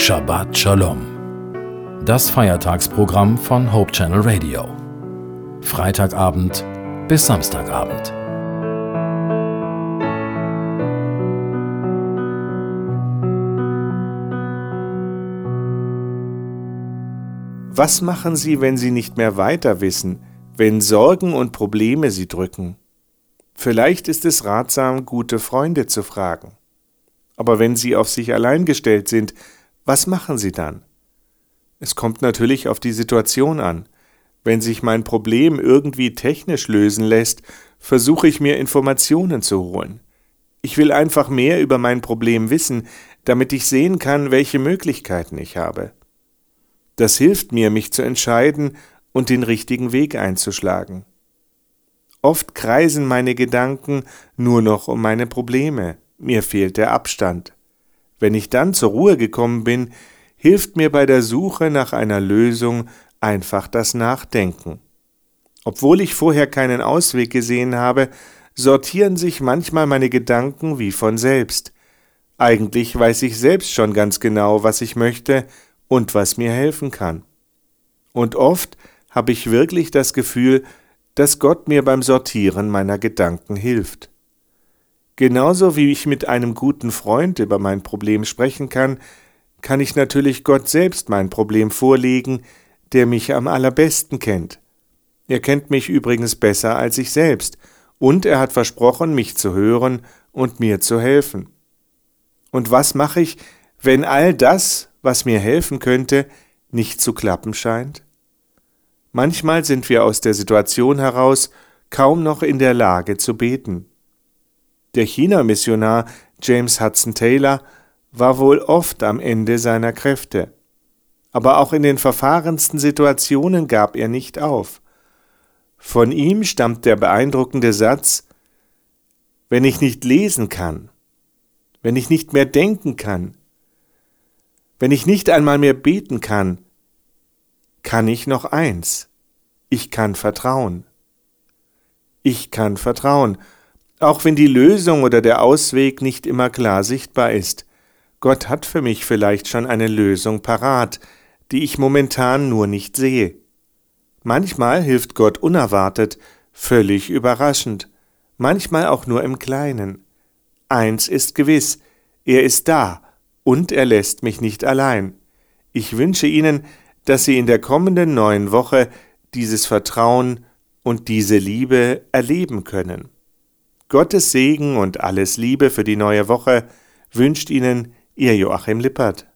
Shabbat Shalom. Das Feiertagsprogramm von Hope Channel Radio. Freitagabend bis Samstagabend. Was machen Sie, wenn Sie nicht mehr weiter wissen, wenn Sorgen und Probleme Sie drücken? Vielleicht ist es ratsam, gute Freunde zu fragen. Aber wenn Sie auf sich allein gestellt sind, was machen Sie dann? Es kommt natürlich auf die Situation an. Wenn sich mein Problem irgendwie technisch lösen lässt, versuche ich mir Informationen zu holen. Ich will einfach mehr über mein Problem wissen, damit ich sehen kann, welche Möglichkeiten ich habe. Das hilft mir, mich zu entscheiden und den richtigen Weg einzuschlagen. Oft kreisen meine Gedanken nur noch um meine Probleme, mir fehlt der Abstand. Wenn ich dann zur Ruhe gekommen bin, hilft mir bei der Suche nach einer Lösung einfach das Nachdenken. Obwohl ich vorher keinen Ausweg gesehen habe, sortieren sich manchmal meine Gedanken wie von selbst. Eigentlich weiß ich selbst schon ganz genau, was ich möchte und was mir helfen kann. Und oft habe ich wirklich das Gefühl, dass Gott mir beim Sortieren meiner Gedanken hilft. Genauso wie ich mit einem guten Freund über mein Problem sprechen kann, kann ich natürlich Gott selbst mein Problem vorlegen, der mich am allerbesten kennt. Er kennt mich übrigens besser als ich selbst, und er hat versprochen, mich zu hören und mir zu helfen. Und was mache ich, wenn all das, was mir helfen könnte, nicht zu klappen scheint? Manchmal sind wir aus der Situation heraus kaum noch in der Lage zu beten. Der China-Missionar James Hudson Taylor war wohl oft am Ende seiner Kräfte. Aber auch in den verfahrensten Situationen gab er nicht auf. Von ihm stammt der beeindruckende Satz Wenn ich nicht lesen kann, wenn ich nicht mehr denken kann, wenn ich nicht einmal mehr beten kann, kann ich noch eins, ich kann vertrauen. Ich kann vertrauen, auch wenn die Lösung oder der Ausweg nicht immer klar sichtbar ist. Gott hat für mich vielleicht schon eine Lösung parat, die ich momentan nur nicht sehe. Manchmal hilft Gott unerwartet, völlig überraschend, manchmal auch nur im Kleinen. Eins ist gewiss, er ist da und er lässt mich nicht allein. Ich wünsche Ihnen, dass Sie in der kommenden neuen Woche dieses Vertrauen und diese Liebe erleben können. Gottes Segen und alles Liebe für die neue Woche wünscht Ihnen Ihr Joachim Lippert.